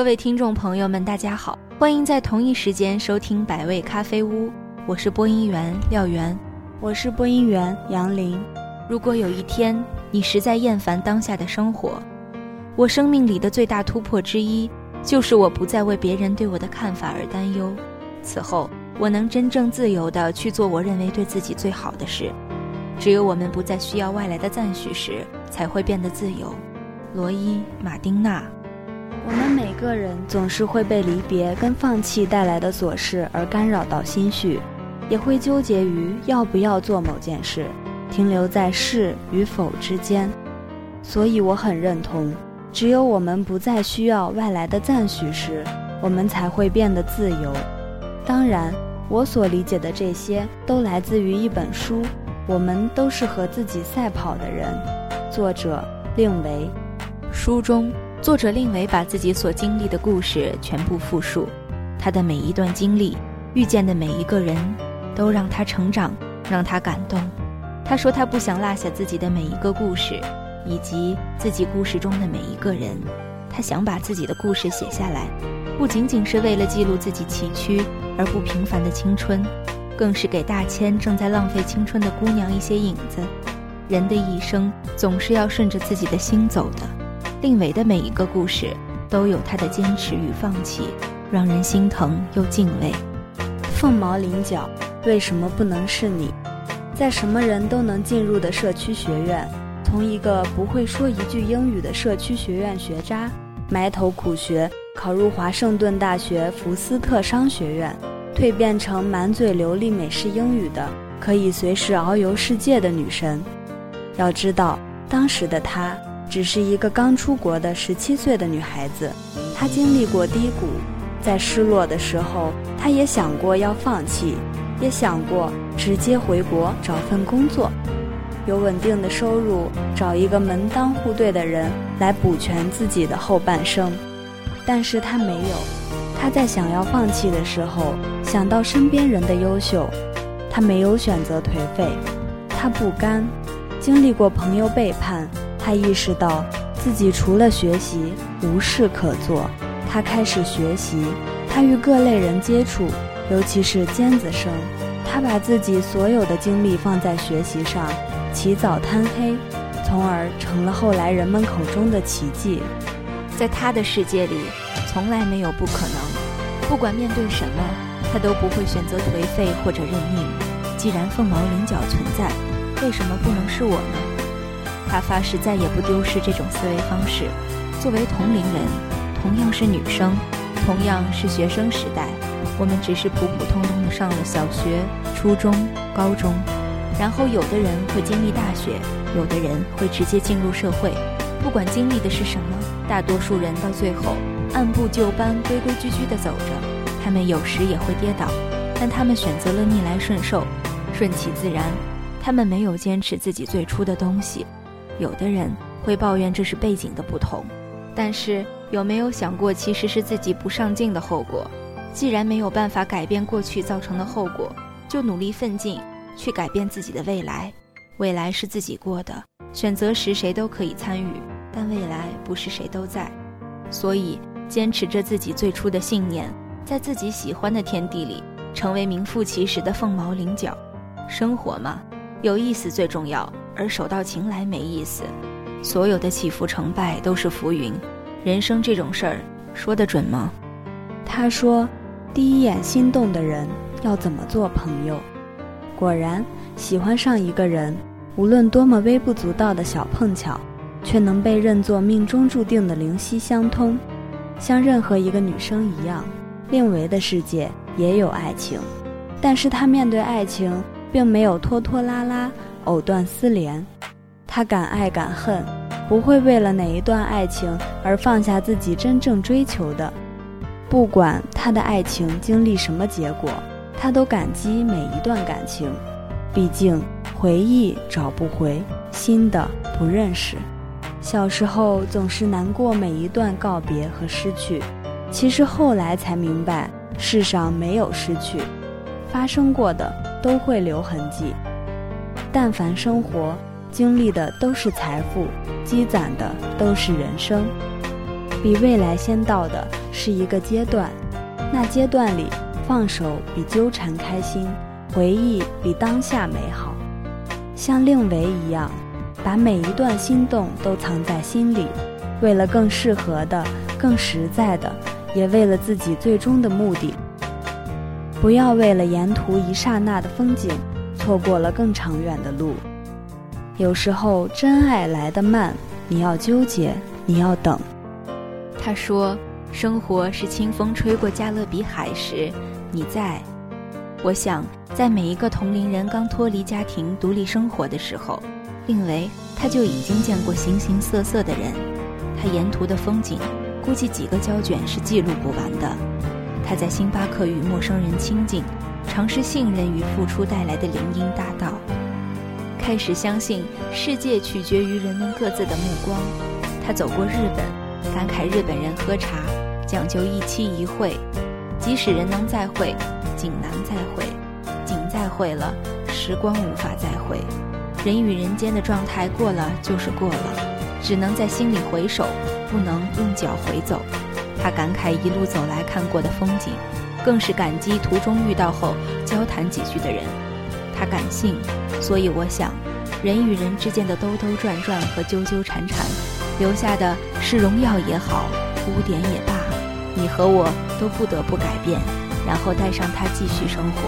各位听众朋友们，大家好，欢迎在同一时间收听百味咖啡屋，我是播音员廖源，我是播音员杨林。如果有一天你实在厌烦当下的生活，我生命里的最大突破之一，就是我不再为别人对我的看法而担忧。此后，我能真正自由地去做我认为对自己最好的事。只有我们不再需要外来的赞许时，才会变得自由。罗伊·马丁纳。我们每个人总是会被离别跟放弃带来的琐事而干扰到心绪，也会纠结于要不要做某件事，停留在是与否之间。所以我很认同，只有我们不再需要外来的赞许时，我们才会变得自由。当然，我所理解的这些都来自于一本书，《我们都是和自己赛跑的人》，作者令维。书中，作者令维把自己所经历的故事全部复述，他的每一段经历，遇见的每一个人，都让他成长，让他感动。他说他不想落下自己的每一个故事，以及自己故事中的每一个人。他想把自己的故事写下来，不仅仅是为了记录自己崎岖而不平凡的青春，更是给大千正在浪费青春的姑娘一些影子。人的一生总是要顺着自己的心走的。令维的每一个故事都有他的坚持与放弃，让人心疼又敬畏。凤毛麟角，为什么不能是你？在什么人都能进入的社区学院，从一个不会说一句英语的社区学院学渣，埋头苦学，考入华盛顿大学福斯特商学院，蜕变成满嘴流利美式英语的，可以随时遨游世界的女神。要知道，当时的她。只是一个刚出国的十七岁的女孩子，她经历过低谷，在失落的时候，她也想过要放弃，也想过直接回国找份工作，有稳定的收入，找一个门当户对的人来补全自己的后半生。但是她没有，她在想要放弃的时候，想到身边人的优秀，她没有选择颓废，她不甘，经历过朋友背叛。他意识到自己除了学习无事可做，他开始学习。他与各类人接触，尤其是尖子生。他把自己所有的精力放在学习上，起早贪黑，从而成了后来人们口中的奇迹。在他的世界里，从来没有不可能。不管面对什么，他都不会选择颓废或者认命。既然凤毛麟角存在，为什么不能是我呢？他发誓再也不丢失这种思维方式。作为同龄人，同样是女生，同样是学生时代，我们只是普普通通的上了小学、初中、高中，然后有的人会经历大学，有的人会直接进入社会。不管经历的是什么，大多数人到最后按部就班、规规矩矩地走着。他们有时也会跌倒，但他们选择了逆来顺受，顺其自然。他们没有坚持自己最初的东西。有的人会抱怨这是背景的不同，但是有没有想过，其实是自己不上进的后果？既然没有办法改变过去造成的后果，就努力奋进，去改变自己的未来。未来是自己过的，选择时谁都可以参与，但未来不是谁都在。所以，坚持着自己最初的信念，在自己喜欢的天地里，成为名副其实的凤毛麟角。生活嘛，有意思最重要。而手到擒来没意思，所有的起伏成败都是浮云。人生这种事儿，说得准吗？他说：“第一眼心动的人要怎么做朋友？”果然，喜欢上一个人，无论多么微不足道的小碰巧，却能被认作命中注定的灵犀相通。像任何一个女生一样，令维的世界也有爱情，但是他面对爱情，并没有拖拖拉拉。藕断丝连，他敢爱敢恨，不会为了哪一段爱情而放下自己真正追求的。不管他的爱情经历什么结果，他都感激每一段感情。毕竟回忆找不回，新的不认识。小时候总是难过每一段告别和失去，其实后来才明白，世上没有失去，发生过的都会留痕迹。但凡生活经历的都是财富，积攒的都是人生。比未来先到的是一个阶段，那阶段里放手比纠缠开心，回忆比当下美好。像令维一样，把每一段心动都藏在心里，为了更适合的、更实在的，也为了自己最终的目的。不要为了沿途一刹那的风景，错过了更长远的路。有时候真爱来得慢，你要纠结，你要等。他说：“生活是清风吹过加勒比海时，你在。”我想，在每一个同龄人刚脱离家庭、独立生活的时候，令维他就已经见过形形色色的人。他沿途的风景，估计几个胶卷是记录不完的。他在星巴克与陌生人亲近，尝试信任与付出带来的林荫大道。开始相信世界取决于人们各自的目光。他走过日本，感慨日本人喝茶讲究一期一会，即使人能再会，景难再会，景再会了，时光无法再会。人与人间的状态过了就是过了，只能在心里回首，不能用脚回走。他感慨一路走来看过的风景，更是感激途中遇到后交谈几句的人。他感性，所以我想，人与人之间的兜兜转转和纠纠缠缠，留下的是荣耀也好，污点也罢，你和我都不得不改变，然后带上它继续生活。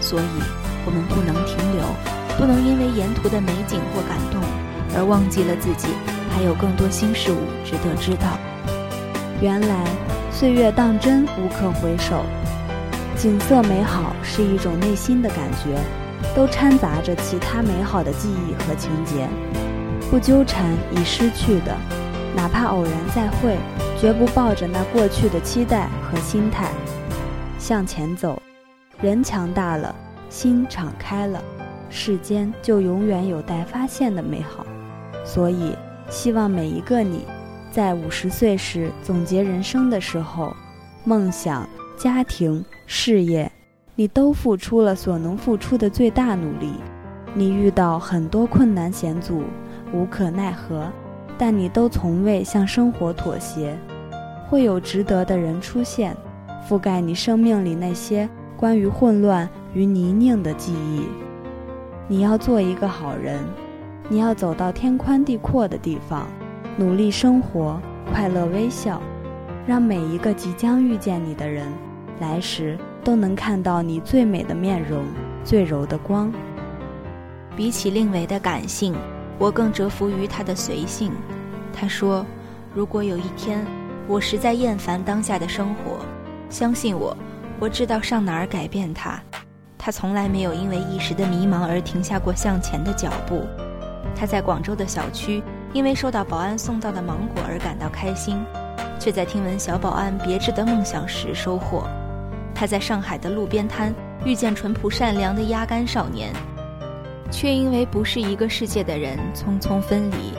所以，我们不能停留，不能因为沿途的美景或感动，而忘记了自己还有更多新事物值得知道。原来，岁月当真无可回首，景色美好是一种内心的感觉。都掺杂着其他美好的记忆和情节，不纠缠已失去的，哪怕偶然再会，绝不抱着那过去的期待和心态向前走。人强大了，心敞开了，世间就永远有待发现的美好。所以，希望每一个你，在五十岁时总结人生的时候，梦想、家庭、事业。你都付出了所能付出的最大努力，你遇到很多困难险阻，无可奈何，但你都从未向生活妥协。会有值得的人出现，覆盖你生命里那些关于混乱与泥泞的记忆。你要做一个好人，你要走到天宽地阔的地方，努力生活，快乐微笑，让每一个即将遇见你的人，来时。都能看到你最美的面容，最柔的光。比起令维的感性，我更折服于他的随性。他说：“如果有一天我实在厌烦当下的生活，相信我，我知道上哪儿改变它。”他从来没有因为一时的迷茫而停下过向前的脚步。他在广州的小区因为收到保安送到的芒果而感到开心，却在听闻小保安别致的梦想时收获。他在上海的路边摊遇见淳朴善良的压杆少年，却因为不是一个世界的人匆匆分离。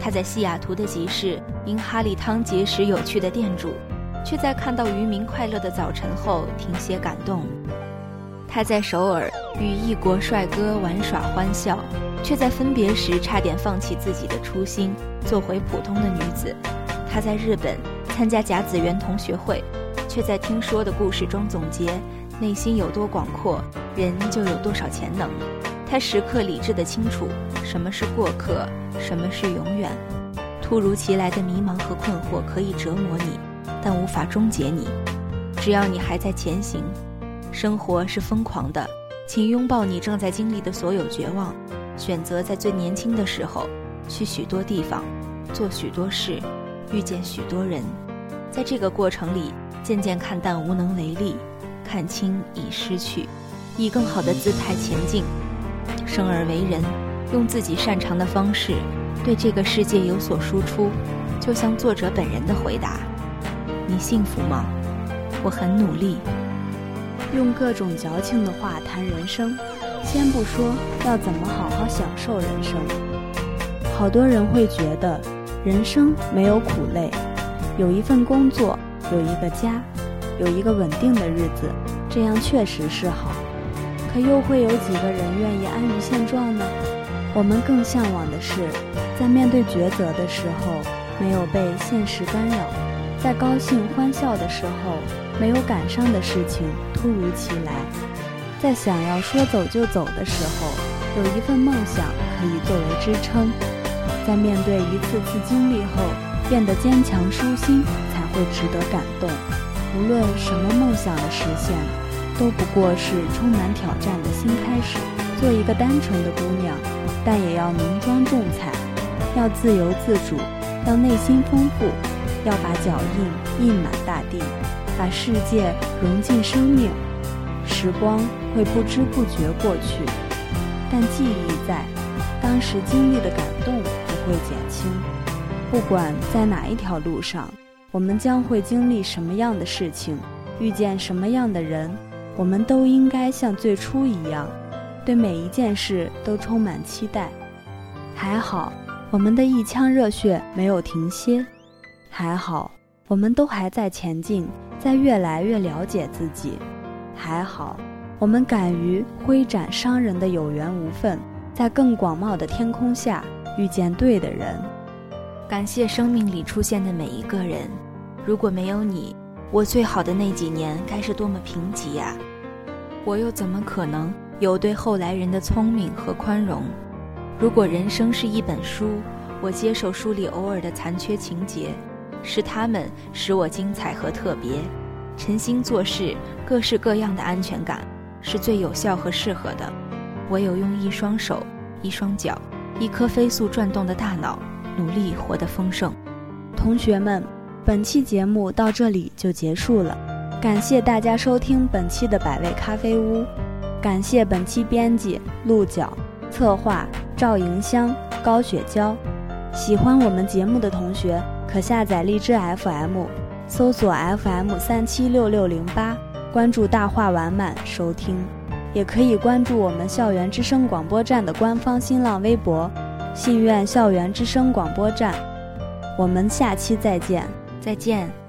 他在西雅图的集市因哈利汤结识有趣的店主，却在看到渔民快乐的早晨后停歇感动。他在首尔与异国帅哥玩耍欢笑，却在分别时差点放弃自己的初心，做回普通的女子。她在日本参加甲子园同学会。却在听说的故事中总结：内心有多广阔，人就有多少潜能。她时刻理智的清楚什么是过客，什么是永远。突如其来的迷茫和困惑可以折磨你，但无法终结你。只要你还在前行，生活是疯狂的，请拥抱你正在经历的所有绝望。选择在最年轻的时候，去许多地方，做许多事，遇见许多人。在这个过程里。渐渐看淡无能为力，看清已失去，以更好的姿态前进。生而为人，用自己擅长的方式，对这个世界有所输出。就像作者本人的回答：“你幸福吗？我很努力。”用各种矫情的话谈人生，先不说要怎么好好享受人生。好多人会觉得，人生没有苦累，有一份工作。有一个家，有一个稳定的日子，这样确实是好。可又会有几个人愿意安于现状呢？我们更向往的是，在面对抉择的时候，没有被现实干扰，在高兴欢笑的时候，没有感伤的事情突如其来，在想要说走就走的时候，有一份梦想可以作为支撑，在面对一次次经历后，变得坚强舒心，才会值得感动。无论什么梦想的实现，都不过是充满挑战的新开始。做一个单纯的姑娘，但也要浓妆重彩，要自由自主，要内心丰富，要把脚印印满大地，把世界融进生命。时光会不知不觉过去，但记忆在，当时经历的感动不会减轻。不管在哪一条路上，我们将会经历什么样的事情，遇见什么样的人，我们都应该像最初一样。对每一件事都充满期待，还好我们的一腔热血没有停歇，还好我们都还在前进，在越来越了解自己，还好我们敢于挥展伤人的有缘无分，在更广袤的天空下遇见对的人。感谢生命里出现的每一个人，如果没有你，我最好的那几年该是多么贫瘠呀！我又怎么可能？有对后来人的聪明和宽容。如果人生是一本书，我接受书里偶尔的残缺情节，是他们使我精彩和特别。诚心做事，各式各样的安全感，是最有效和适合的。唯有用一双手、一双脚、一颗飞速转动的大脑，努力活得丰盛。同学们，本期节目到这里就结束了，感谢大家收听本期的百味咖啡屋。感谢本期编辑鹿角，策划赵迎香、高雪娇。喜欢我们节目的同学，可下载荔枝 FM，搜索 FM 三七六六零八，关注大话完满收听。也可以关注我们校园之声广播站的官方新浪微博“信院校园之声广播站”。我们下期再见，再见。